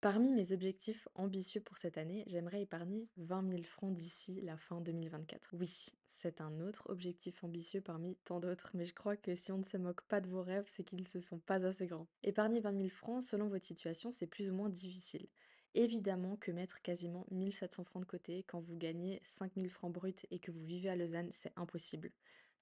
Parmi mes objectifs ambitieux pour cette année, j'aimerais épargner 20 000 francs d'ici la fin 2024. Oui, c'est un autre objectif ambitieux parmi tant d'autres, mais je crois que si on ne se moque pas de vos rêves, c'est qu'ils ne se sont pas assez grands. Épargner 20 000 francs, selon votre situation, c'est plus ou moins difficile. Évidemment que mettre quasiment 1700 francs de côté quand vous gagnez 5 000 francs bruts et que vous vivez à Lausanne, c'est impossible.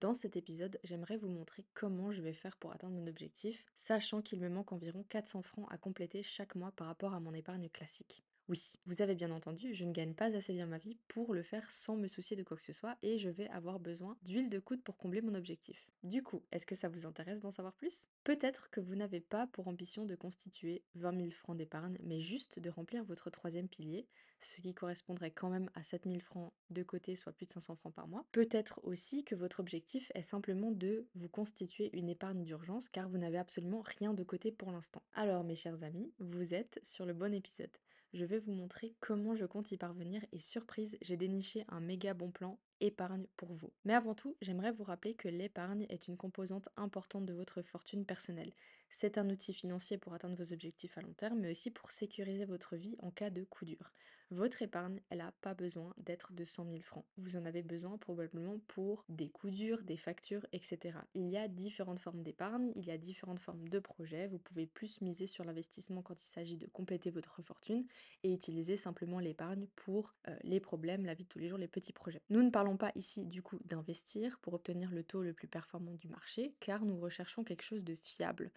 Dans cet épisode, j'aimerais vous montrer comment je vais faire pour atteindre mon objectif, sachant qu'il me manque environ 400 francs à compléter chaque mois par rapport à mon épargne classique. Oui, vous avez bien entendu, je ne gagne pas assez bien ma vie pour le faire sans me soucier de quoi que ce soit et je vais avoir besoin d'huile de coude pour combler mon objectif. Du coup, est-ce que ça vous intéresse d'en savoir plus? Peut-être que vous n'avez pas pour ambition de constituer 20 000 francs d'épargne, mais juste de remplir votre troisième pilier, ce qui correspondrait quand même à 7 000 francs de côté, soit plus de 500 francs par mois. Peut-être aussi que votre objectif est simplement de vous constituer une épargne d'urgence car vous n'avez absolument rien de côté pour l'instant. Alors mes chers amis, vous êtes sur le bon épisode je vais vous montrer comment je compte y parvenir et surprise, j'ai déniché un méga bon plan épargne pour vous. Mais avant tout, j'aimerais vous rappeler que l'épargne est une composante importante de votre fortune personnelle. C'est un outil financier pour atteindre vos objectifs à long terme, mais aussi pour sécuriser votre vie en cas de coup dur. Votre épargne, elle n'a pas besoin d'être de 100 000 francs. Vous en avez besoin probablement pour des coups durs, des factures, etc. Il y a différentes formes d'épargne, il y a différentes formes de projets. Vous pouvez plus miser sur l'investissement quand il s'agit de compléter votre fortune et utiliser simplement l'épargne pour euh, les problèmes, la vie de tous les jours, les petits projets. Nous ne parlons pas ici du coup d'investir pour obtenir le taux le plus performant du marché, car nous recherchons quelque chose de fiable.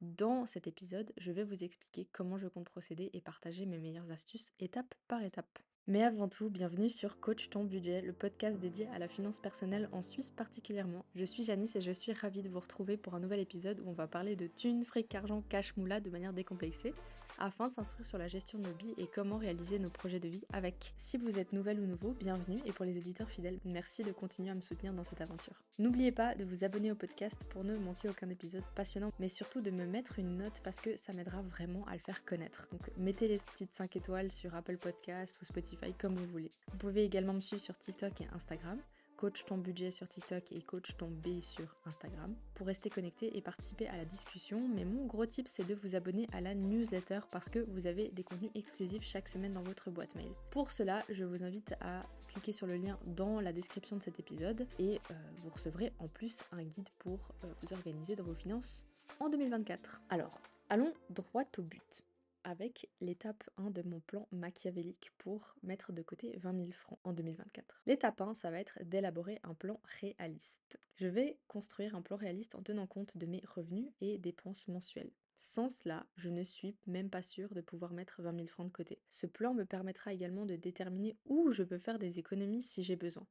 Dans cet épisode, je vais vous expliquer comment je compte procéder et partager mes meilleures astuces étape par étape. Mais avant tout, bienvenue sur Coach ton budget, le podcast dédié à la finance personnelle en Suisse particulièrement. Je suis Janice et je suis ravie de vous retrouver pour un nouvel épisode où on va parler de thunes, fric, argent, cash, moula de manière décomplexée afin de s'instruire sur la gestion de nos billes et comment réaliser nos projets de vie avec. Si vous êtes nouvelle ou nouveau, bienvenue et pour les auditeurs fidèles, merci de continuer à me soutenir dans cette aventure. N'oubliez pas de vous abonner au podcast pour ne manquer aucun épisode passionnant, mais surtout de me mettre une note parce que ça m'aidera vraiment à le faire connaître. Donc mettez les petites 5 étoiles sur Apple Podcast ou Spotify comme vous voulez. Vous pouvez également me suivre sur TikTok et Instagram coach ton budget sur TikTok et coach ton B sur Instagram pour rester connecté et participer à la discussion. Mais mon gros tip c'est de vous abonner à la newsletter parce que vous avez des contenus exclusifs chaque semaine dans votre boîte mail. Pour cela, je vous invite à cliquer sur le lien dans la description de cet épisode et euh, vous recevrez en plus un guide pour euh, vous organiser dans vos finances en 2024. Alors, allons droit au but avec l'étape 1 de mon plan machiavélique pour mettre de côté 20 000 francs en 2024. L'étape 1, ça va être d'élaborer un plan réaliste. Je vais construire un plan réaliste en tenant compte de mes revenus et dépenses mensuelles. Sans cela, je ne suis même pas sûre de pouvoir mettre 20 000 francs de côté. Ce plan me permettra également de déterminer où je peux faire des économies si j'ai besoin.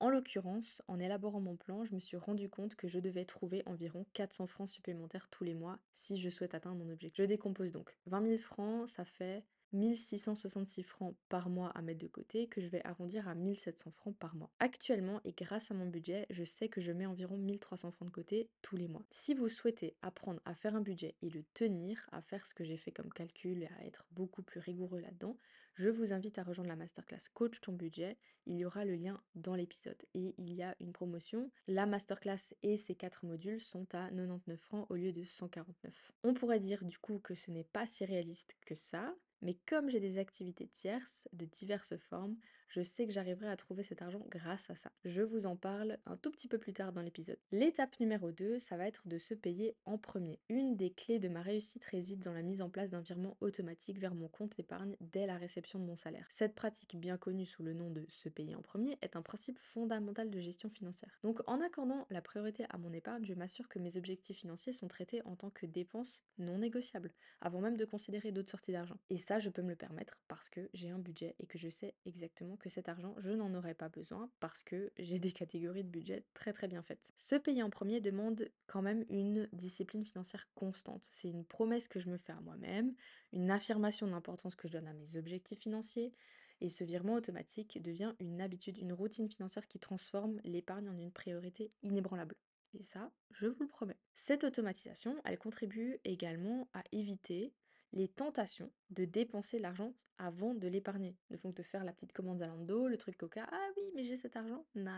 En l'occurrence, en élaborant mon plan, je me suis rendu compte que je devais trouver environ 400 francs supplémentaires tous les mois si je souhaite atteindre mon objectif. Je décompose donc. 20 000 francs, ça fait 1666 francs par mois à mettre de côté que je vais arrondir à 1700 francs par mois. Actuellement et grâce à mon budget, je sais que je mets environ 1300 francs de côté tous les mois. Si vous souhaitez apprendre à faire un budget et le tenir, à faire ce que j'ai fait comme calcul et à être beaucoup plus rigoureux là-dedans, je vous invite à rejoindre la masterclass Coach ton budget. Il y aura le lien dans l'épisode. Et il y a une promotion. La masterclass et ses quatre modules sont à 99 francs au lieu de 149. On pourrait dire du coup que ce n'est pas si réaliste que ça, mais comme j'ai des activités tierces de diverses formes, je sais que j'arriverai à trouver cet argent grâce à ça. Je vous en parle un tout petit peu plus tard dans l'épisode. L'étape numéro 2, ça va être de se payer en premier. Une des clés de ma réussite réside dans la mise en place d'un virement automatique vers mon compte épargne dès la réception de mon salaire. Cette pratique bien connue sous le nom de se payer en premier est un principe fondamental de gestion financière. Donc en accordant la priorité à mon épargne, je m'assure que mes objectifs financiers sont traités en tant que dépenses non négociables, avant même de considérer d'autres sorties d'argent. Et ça, je peux me le permettre parce que j'ai un budget et que je sais exactement que cet argent, je n'en aurai pas besoin parce que j'ai des catégories de budget très très bien faites. Se payer en premier demande quand même une discipline financière constante. C'est une promesse que je me fais à moi-même, une affirmation d'importance que je donne à mes objectifs financiers. Et ce virement automatique devient une habitude, une routine financière qui transforme l'épargne en une priorité inébranlable. Et ça, je vous le promets. Cette automatisation, elle contribue également à éviter Les tentations de dépenser l'argent avant de l'épargner ne font que de faire la petite commande Zalando, le truc Coca. Ah oui, mais j'ai cet argent. Non.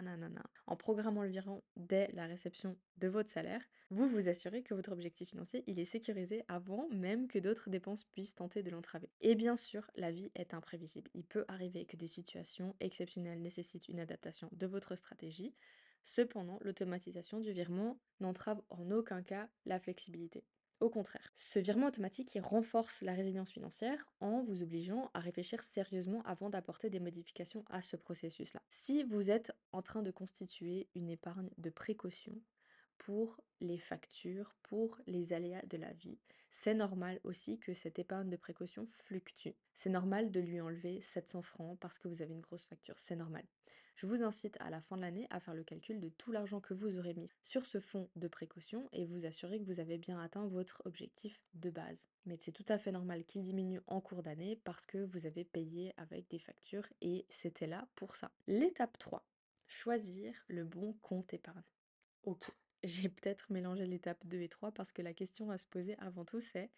En programmant le virement dès la réception de votre salaire, vous vous assurez que votre objectif financier, est sécurisé avant même que d'autres dépenses puissent tenter de l'entraver. Et bien sûr, la vie est imprévisible. Il peut arriver que des situations exceptionnelles nécessitent une adaptation de votre stratégie. Cependant, l'automatisation du virement n'entrave en aucun cas la flexibilité. Au contraire, ce virement automatique, renforce la résilience financière en vous obligeant à réfléchir sérieusement avant d'apporter des modifications à ce processus-là. Si vous êtes en train de constituer une épargne de précaution, pour les factures, pour les aléas de la vie. C'est normal aussi que cette épargne de précaution fluctue. C'est normal de lui enlever 700 francs parce que vous avez une grosse facture, c'est normal. Je vous incite à la fin de l'année à faire le calcul de tout l'argent que vous aurez mis sur ce fonds de précaution et vous assurer que vous avez bien atteint votre objectif de base. Mais c'est tout à fait normal qu'il diminue en cours d'année parce que vous avez payé avec des factures et c'était là pour ça. L'étape 3. Choisir le bon compte épargne. Ok. J'ai peut-être mélangé l'étape 2 et 3 parce que la question à se poser avant tout, c'est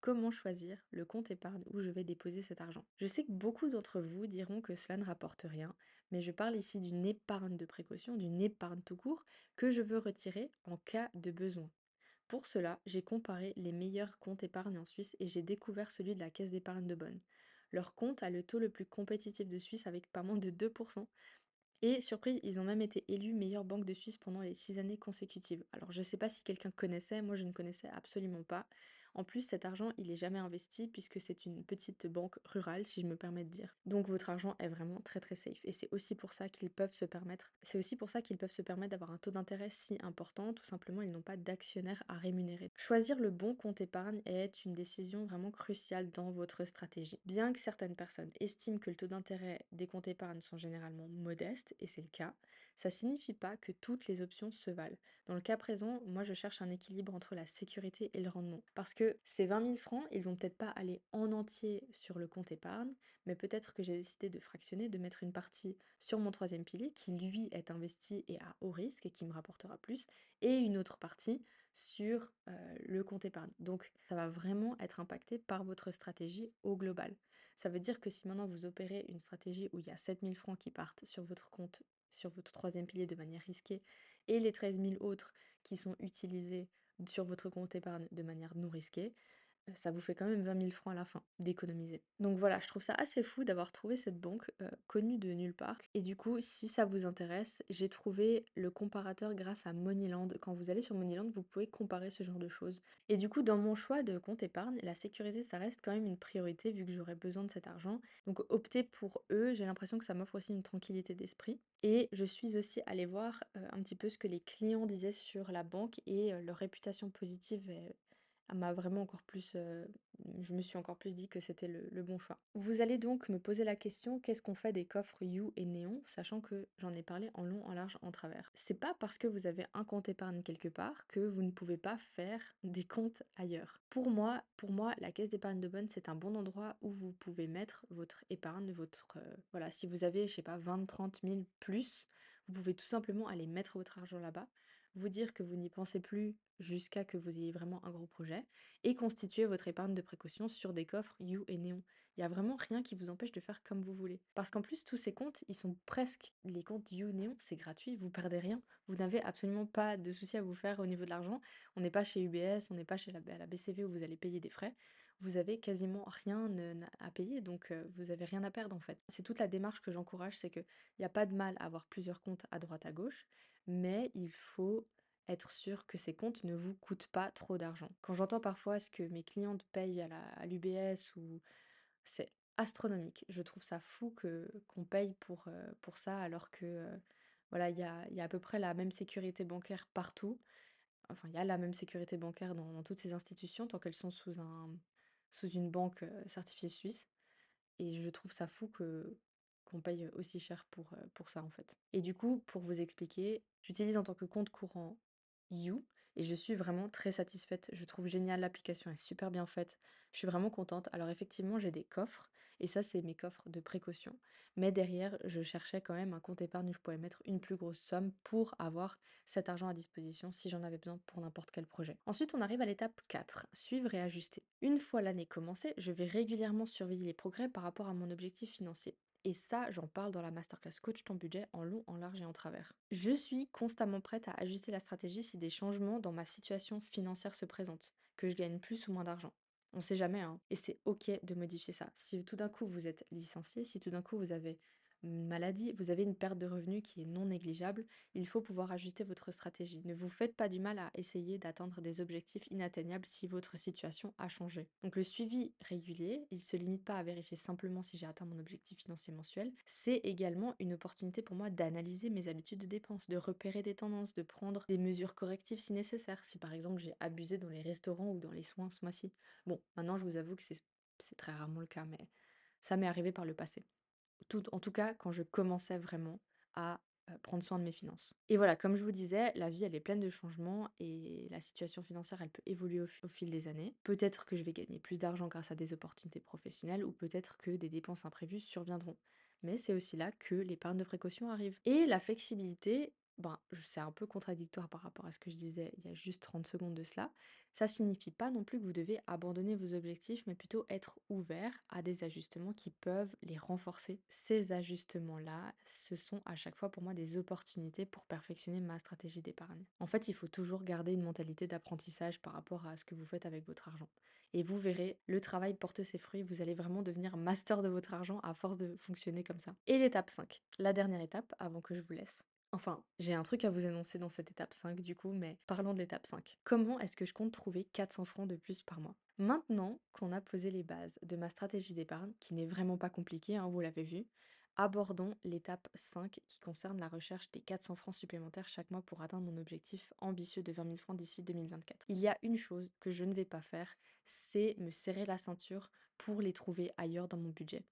comment choisir le compte épargne où je vais déposer cet argent? Je sais que beaucoup d'entre vous diront que cela ne rapporte rien, mais je parle ici d'une épargne de précaution, d'une épargne tout court que je veux retirer en cas de besoin. Pour cela, j'ai comparé les meilleurs comptes épargne en Suisse et j'ai découvert celui de la Caisse d'épargne de Bonn. Leur compte a le taux le plus compétitif de Suisse avec pas moins de 2%, et surprise, ils ont même été élus meilleure banque de Suisse pendant les six années consécutives. Alors je sais pas si quelqu'un connaissait, moi je ne connaissais absolument pas. En plus, cet argent, il est jamais investi puisque c'est une petite banque rurale, si je me permets de dire. Donc votre argent est vraiment très très safe. Et c'est aussi pour ça qu'ils peuvent se permettre, c'est aussi pour ça qu'ils peuvent se permettre d'avoir un taux d'intérêt si important. Tout simplement, ils n'ont pas d'actionnaires à rémunérer. Choisir le bon compte épargne est une décision vraiment cruciale dans votre stratégie. Bien que certaines personnes estiment que le taux d'intérêt des comptes épargne sont généralement modestes, et c'est le cas, ça signifie pas que toutes les options se valent. Dans le cas présent, moi je cherche un équilibre entre la sécurité et le rendement. Parce que ces 20 000 francs, ils vont peut-être pas aller en entier sur le compte épargne, mais peut-être que j'ai décidé de fractionner, de mettre une partie sur mon troisième pilier qui lui est investi et à haut risque et qui me rapportera plus, et une autre partie sur euh, le compte épargne. Donc ça va vraiment être impacté par votre stratégie au global. Ça veut dire que si maintenant vous opérez une stratégie où il y a 7000 francs qui partent sur votre compte, sur votre troisième pilier de manière risquée, et les 13 000 autres qui sont utilisés sur votre compte épargne de manière non risquée, ça vous fait quand même 20 000 francs à la fin d'économiser. Donc voilà, je trouve ça assez fou d'avoir trouvé cette banque euh, connue de nulle part. Et du coup, si ça vous intéresse, j'ai trouvé le comparateur grâce à Moneyland. Quand vous allez sur Moneyland, vous pouvez comparer ce genre de choses. Et du coup, dans mon choix de compte épargne, la sécurité, ça reste quand même une priorité vu que j'aurais besoin de cet argent. Donc opter pour eux, j'ai l'impression que ça m'offre aussi une tranquillité d'esprit. Et je suis aussi allée voir euh, un petit peu ce que les clients disaient sur la banque et euh, leur réputation positive m'a vraiment encore plus, je me suis encore plus dit que c'était le bon choix. Vous allez donc me poser la question: «Qu'est-ce qu'on fait des coffres You et Néon?» sachant que j'en ai parlé en long, en large, en travers? C'est pas parce que vous avez un compte épargne quelque part que vous ne pouvez pas faire des comptes ailleurs. Pour moi pour moi, la caisse d'épargne de Bonne, c'est un bon endroit où vous pouvez mettre votre épargne, votre, voilà, si vous avez, je sais pas, 20-30 000 plus, vous pouvez tout simplement aller mettre votre argent là-bas vous dire que vous n'y pensez plus jusqu'à que vous ayez vraiment un gros projet et constituer votre épargne de précaution sur des coffres You et Néon. Il y a vraiment rien qui vous empêche de faire comme vous voulez. Parce qu'en plus, tous ces comptes, ils sont presque les comptes You Néon, c'est gratuit, vous perdez rien. Vous n'avez absolument pas de soucis à vous faire au niveau de l'argent. On n'est pas chez UBS, on n'est pas chez la, BCV où vous allez payer des frais. Vous avez quasiment rien à payer, donc vous avez rien à perdre en fait. C'est toute la démarche que j'encourage, c'est qu'il n'y a pas de mal à avoir plusieurs comptes à droite à gauche, mais il faut être sûr que ces comptes ne vous coûtent pas trop d'argent. Quand j'entends parfois ce que mes clientes payent à l'UBS ou c'est astronomique. Je trouve ça fou que qu'on paye pour, euh, pour ça alors que euh, voilà, il y a, y a à peu près la même sécurité bancaire partout. Enfin, il y a la même sécurité bancaire dans, dans toutes ces institutions tant qu'elles sont sous un sous une banque euh, certifiée suisse. Et je trouve ça fou que qu'on paye aussi cher pour, pour ça en fait. Et du coup, pour vous expliquer, j'utilise en tant que compte courant You, et je suis vraiment très satisfaite. Je trouve génial, l'application est super bien faite. Je suis vraiment contente. Alors effectivement, j'ai des coffres et ça, c'est mes coffres de précaution. Mais derrière, je cherchais quand même un compte épargne où je pouvais mettre une plus grosse somme pour avoir cet argent à disposition si j'en avais besoin pour n'importe quel projet. Ensuite, on arrive à l'étape 4, suivre et ajuster. Une fois l'année commencée, je vais régulièrement surveiller les progrès par rapport à mon objectif financier. Et ça, j'en parle dans la masterclass Coach ton budget en long, en large et en travers. Je suis constamment prête à ajuster la stratégie si des changements dans ma situation financière se présentent, que je gagne plus ou moins d'argent. On sait jamais, hein. Et c'est OK de modifier ça. Si tout d'un coup vous êtes licencié, si tout d'un coup vous avez maladie, vous avez une perte de revenus qui est non négligeable, il faut pouvoir ajuster votre stratégie. Ne vous faites pas du mal à essayer d'atteindre des objectifs inatteignables si votre situation a changé. Donc le suivi régulier, il ne se limite pas à vérifier simplement si j'ai atteint mon objectif financier mensuel, c'est également une opportunité pour moi d'analyser mes habitudes de dépenses, de repérer des tendances, de prendre des mesures correctives si nécessaire, si par exemple j'ai abusé dans les restaurants ou dans les soins ce mois-ci. Bon, maintenant je vous avoue que c'est c'est très rarement le cas, mais ça m'est arrivé par le passé. En tout cas, quand je commençais vraiment à, prendre soin de mes finances. Et voilà, comme je vous disais, la vie, elle est pleine de changements et la situation financière, elle peut évoluer au fil des années. Peut-être que je vais gagner plus d'argent grâce à des opportunités professionnelles ou peut-être que des dépenses imprévues surviendront. Mais c'est aussi là que l'épargne de précaution arrive. Et la flexibilité, ben, c'est un peu contradictoire par rapport à ce que je disais il y a juste 30 secondes de cela. Ça signifie pas non plus que vous devez abandonner vos objectifs, mais plutôt être ouvert à des ajustements qui peuvent les renforcer. Ces ajustements-là, ce sont à chaque fois pour moi des opportunités pour perfectionner ma stratégie d'épargne. En fait, il faut toujours garder une mentalité d'apprentissage par rapport à ce que vous faites avec votre argent. Et vous verrez, le travail porte ses fruits, vous allez vraiment devenir master de votre argent à force de fonctionner comme ça. Et l'étape 5, la dernière étape avant que je vous laisse. Enfin, j'ai un truc à vous annoncer dans cette étape 5 du coup, mais parlons de l'étape 5. Comment est-ce que je compte trouver 400 francs de plus par mois? Maintenant qu'on a posé les bases de ma stratégie d'épargne, qui n'est vraiment pas compliquée, hein, vous l'avez vu, abordons l'étape 5 qui concerne la recherche des 400 francs supplémentaires chaque mois pour atteindre mon objectif ambitieux de 20 000 francs d'ici 2024. Il y a une chose que je ne vais pas faire, c'est me serrer la ceinture pour les trouver ailleurs dans mon budget.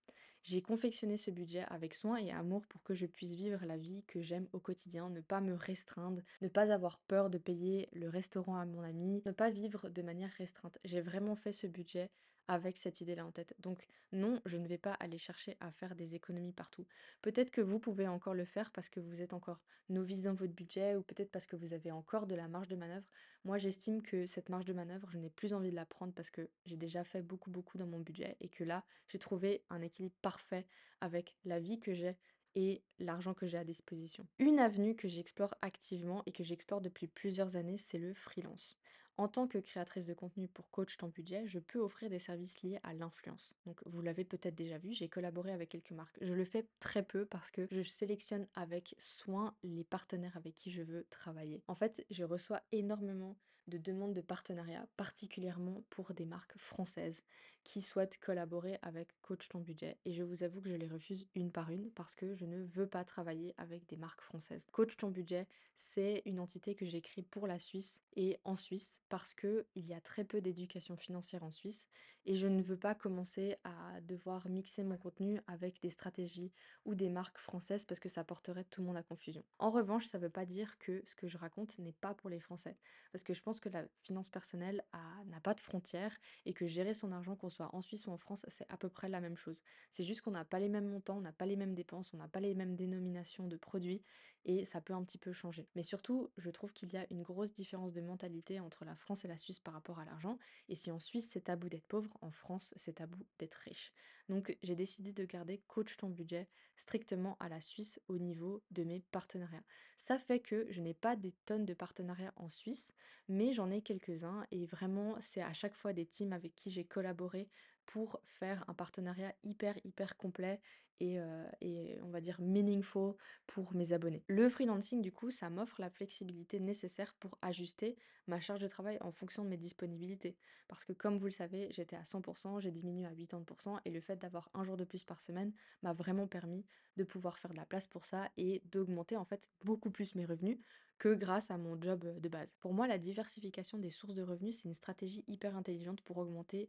J'ai confectionné ce budget avec soin et amour pour que je puisse vivre la vie que j'aime au quotidien, ne pas me restreindre, ne pas avoir peur de payer le restaurant à mon ami, ne pas vivre de manière restreinte. J'ai vraiment fait ce budget avec cette idée-là en tête. Donc non, je ne vais pas aller chercher à faire des économies partout. Peut-être que vous pouvez encore le faire parce que vous êtes encore novice dans votre budget ou peut-être parce que vous avez encore de la marge de manœuvre. Moi, j'estime que cette marge de manœuvre, je n'ai plus envie de la prendre parce que j'ai déjà fait beaucoup, beaucoup dans mon budget et que là, j'ai trouvé un équilibre parfait avec la vie que j'ai et l'argent que j'ai à disposition. Une avenue que j'explore activement et que j'explore depuis plusieurs années, c'est le freelance. En tant que créatrice de contenu pour Coach ton budget, je peux offrir des services liés à l'influence. Donc vous l'avez peut-être déjà vu, j'ai collaboré avec quelques marques. Je le fais très peu parce que je sélectionne avec soin les partenaires avec qui je veux travailler. En fait, je reçois énormément de demandes de partenariat, particulièrement pour des marques françaises qui souhaitent collaborer avec Coach ton budget. Et je vous avoue que je les refuse une par une parce que je ne veux pas travailler avec des marques françaises. Coach ton budget, c'est une entité que j'ai créée pour la Suisse et en Suisse parce que il y a très peu d'éducation financière en Suisse et je ne veux pas commencer à devoir mixer mon contenu avec des stratégies ou des marques françaises parce que ça porterait tout le monde à confusion. En revanche, ça ne veut pas dire que ce que je raconte n'est pas pour les Français parce que je pense que la finance personnelle n'a pas de frontières et que gérer son argent, qu'on soit en Suisse ou en France, c'est à peu près la même chose. C'est juste qu'on n'a pas les mêmes montants, on n'a pas les mêmes dépenses, on n'a pas les mêmes dénominations de produits et ça peut un petit peu changer. Mais surtout, je trouve qu'il y a une grosse différence de mentalité entre la France et la Suisse par rapport à l'argent. Et si en Suisse c'est tabou d'être pauvre, en France c'est tabou d'être riche. Donc j'ai décidé de garder coach ton budget strictement à la Suisse au niveau de mes partenariats. Ça fait que je n'ai pas des tonnes de partenariats en Suisse, mais j'en ai quelques-uns et vraiment c'est à chaque fois des teams avec qui j'ai collaboré pour faire un partenariat hyper hyper complet et, euh, et on va dire meaningful pour mes abonnés. Le freelancing, du coup, ça m'offre la flexibilité nécessaire pour ajuster ma charge de travail en fonction de mes disponibilités. Parce que comme vous le savez, j'étais à 100%, j'ai diminué à 80%, et le fait d'avoir un jour de plus par semaine m'a vraiment permis de pouvoir faire de la place pour ça et d'augmenter en fait beaucoup plus mes revenus que grâce à mon job euh, de base. Pour moi, la diversification des sources de revenus, c'est une stratégie hyper intelligente pour augmenter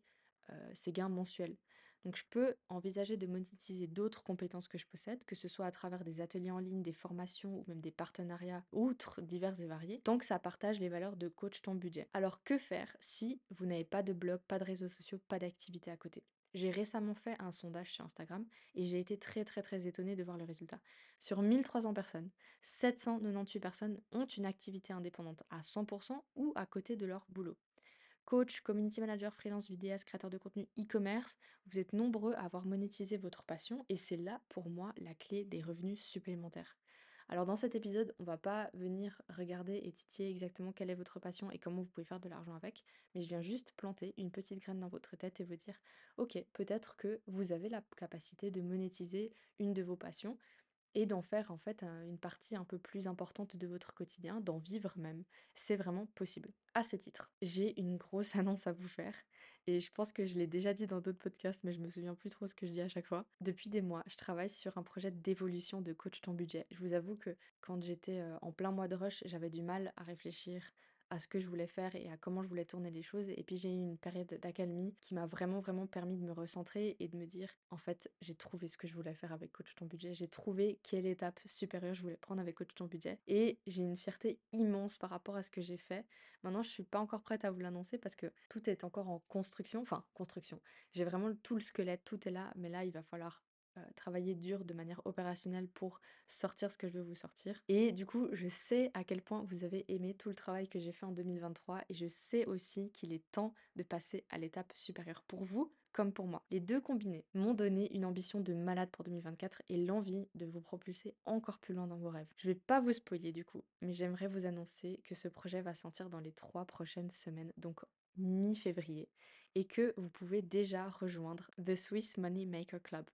euh, ses gains mensuels. Donc je peux envisager de monétiser d'autres compétences que je possède, que ce soit à travers des ateliers en ligne, des formations ou même des partenariats outre divers et variés, tant que ça partage les valeurs de coach ton budget. Alors que faire si vous n'avez pas de blog, pas de réseaux sociaux, pas d'activité à côté? J'ai récemment fait un sondage sur Instagram et j'ai été très très très étonnée de voir le résultat. Sur 1300 personnes, 798 personnes ont une activité indépendante à 100% ou à côté de leur boulot. Coach, community manager, freelance, vidéaste, créateur de contenu, e-commerce, vous êtes nombreux à avoir monétisé votre passion et c'est là pour moi la clé des revenus supplémentaires. Alors dans cet épisode, on va pas venir regarder et titiller exactement quelle est votre passion et comment vous pouvez faire de l'argent avec, mais je viens juste planter une petite graine dans votre tête et vous dire, ok, peut-être que vous avez la capacité de monétiser une de vos passions et d'en faire en fait une partie un peu plus importante de votre quotidien, d'en vivre même. C'est vraiment possible. À ce titre, j'ai une grosse annonce à vous faire et je pense que je l'ai déjà dit dans d'autres podcasts, mais je me souviens plus trop ce que je dis à chaque fois. Depuis des mois, je travaille sur un projet d'évolution de coach ton budget. Je vous avoue que quand j'étais en plein mois de rush, j'avais du mal à réfléchir à ce que je voulais faire et à comment je voulais tourner les choses. Et puis j'ai eu une période d'accalmie qui m'a vraiment vraiment permis de me recentrer et de me dire en fait j'ai trouvé ce que je voulais faire avec Coach ton budget. J'ai trouvé quelle étape supérieure je voulais prendre avec Coach ton budget. Et j'ai une fierté immense par rapport à ce que j'ai fait. Maintenant je suis pas encore prête à vous l'annoncer parce que tout est encore en construction. Enfin construction. J'ai vraiment tout le squelette, tout est là. Mais là il va falloir euh, travailler dur de manière opérationnelle pour sortir ce que je veux vous sortir. Et du coup, je sais à quel point vous avez aimé tout le travail que j'ai fait en 2023 et je sais aussi qu'il est temps de passer à l'étape supérieure pour vous comme pour moi. Les deux combinés m'ont donné une ambition de malade pour 2024 et l'envie de vous propulser encore plus loin dans vos rêves. Je vais pas vous spoiler du coup, mais j'aimerais vous annoncer que ce projet va sortir dans les trois prochaines semaines, donc mi-février, et que vous pouvez déjà rejoindre The Swiss Money Maker Club.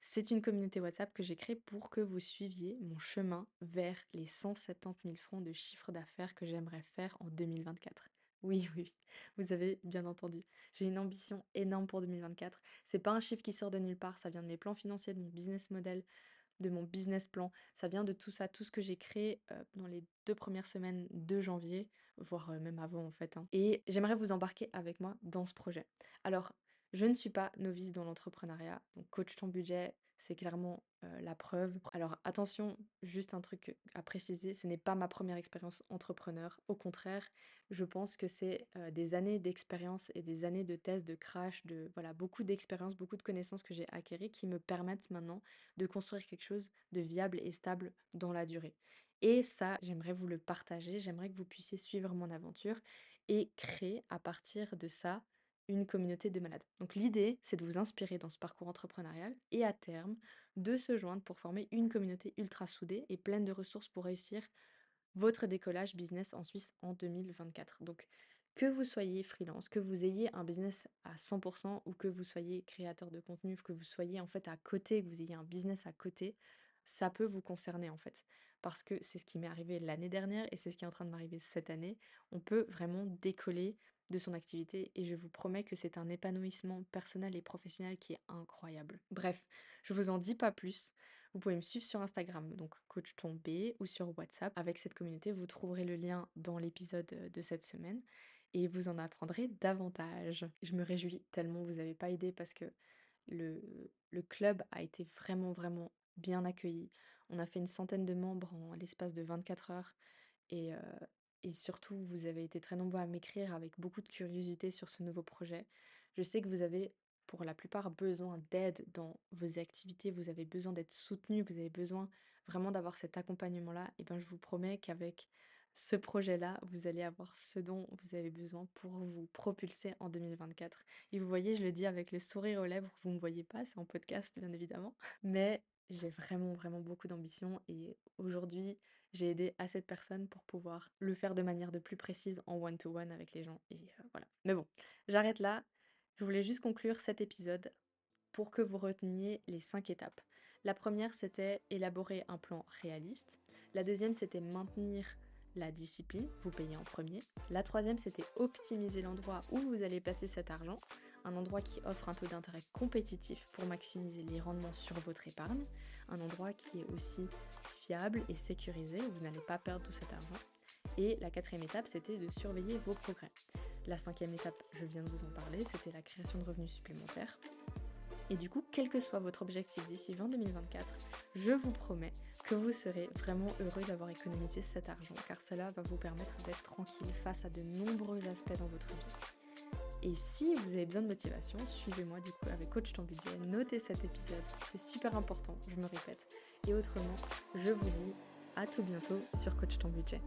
C'est une communauté WhatsApp que j'ai créée pour que vous suiviez mon chemin vers les 170 000 francs de chiffre d'affaires que j'aimerais faire en 2024. Oui, oui, vous avez bien entendu. J'ai une ambition énorme pour 2024. C'est pas un chiffre qui sort de nulle part, ça vient de mes plans financiers, de mon business model, de mon business plan. Ça vient de tout ça, tout ce que j'ai créé euh, dans les deux premières semaines de janvier, voire euh, même avant en fait. hein. Et j'aimerais vous embarquer avec moi dans ce projet. Alors, je ne suis pas novice dans l'entrepreneuriat, donc coach ton budget, c'est clairement la preuve. Alors attention, juste un truc à préciser, ce n'est pas ma première expérience entrepreneur. Au contraire, je pense que c'est des années d'expérience et des années de tests, de crash, de voilà beaucoup d'expérience, beaucoup de connaissances que j'ai acquéries qui me permettent maintenant de construire quelque chose de viable et stable dans la durée. Et ça, j'aimerais vous le partager, j'aimerais que vous puissiez suivre mon aventure et créer à partir de ça une communauté de malades. Donc l'idée, c'est de vous inspirer dans ce parcours entrepreneurial et à terme de se joindre pour former une communauté ultra soudée et pleine de ressources pour réussir votre décollage business en Suisse en 2024. Donc que vous soyez freelance, que vous ayez un business à 100% ou que vous soyez créateur de contenu, que vous soyez en fait à côté, que vous ayez un business à côté, ça peut vous concerner en fait. Parce que c'est ce qui m'est arrivé l'année dernière et c'est ce qui est en train de m'arriver cette année. On peut vraiment décoller de son activité et je vous promets que c'est un épanouissement personnel et professionnel qui est incroyable. Bref, je vous en dis pas plus. Vous pouvez me suivre sur Instagram, donc coach tombé, ou sur WhatsApp. Avec cette communauté, vous trouverez le lien dans l'épisode de cette semaine et vous en apprendrez davantage. Je me réjouis tellement, vous n'avez pas aidé parce que le, le club a été vraiment, vraiment bien accueilli. On a fait une centaine de membres en l'espace de 24 heures et, et surtout, vous avez été très nombreux à m'écrire avec beaucoup de curiosité sur ce nouveau projet. Je sais que vous avez pour la plupart besoin d'aide dans vos activités, vous avez besoin d'être soutenu, vous avez besoin vraiment d'avoir cet accompagnement-là. Et bien, je vous promets qu'avec ce projet-là, vous allez avoir ce dont vous avez besoin pour vous propulser en 2024. Et vous voyez, je le dis avec le sourire aux lèvres, vous ne me voyez pas, c'est en podcast bien évidemment. Mais j'ai vraiment, vraiment beaucoup d'ambition et aujourd'hui, j'ai aidé à cette personne pour pouvoir le faire de manière de plus précise en one-to-one avec les gens. Et euh, voilà. Mais bon, j'arrête là. Je voulais juste conclure cet épisode pour que vous reteniez les cinq étapes. La première, c'était élaborer un plan réaliste. La deuxième, c'était maintenir la discipline, vous payez en premier. La troisième, c'était optimiser l'endroit où vous allez passer cet argent, un endroit qui offre un taux d'intérêt compétitif pour maximiser les rendements sur votre épargne, un endroit qui est aussi fiable et sécurisé, vous n'allez pas perdre tout cet argent. Et la quatrième étape, c'était de surveiller vos progrès. La cinquième étape, je viens de vous en parler, c'était la création de revenus supplémentaires. Et du coup, quel que soit votre objectif d'ici 2024, je vous promets que vous serez vraiment heureux d'avoir économisé cet argent, car cela va vous permettre d'être tranquille face à de nombreux aspects dans votre vie. Et si vous avez besoin de motivation, suivez-moi du coup avec Coach Ton Budget, notez cet épisode, c'est super important, je me répète. Et autrement, je vous dis à tout bientôt sur Coach Ton Budget.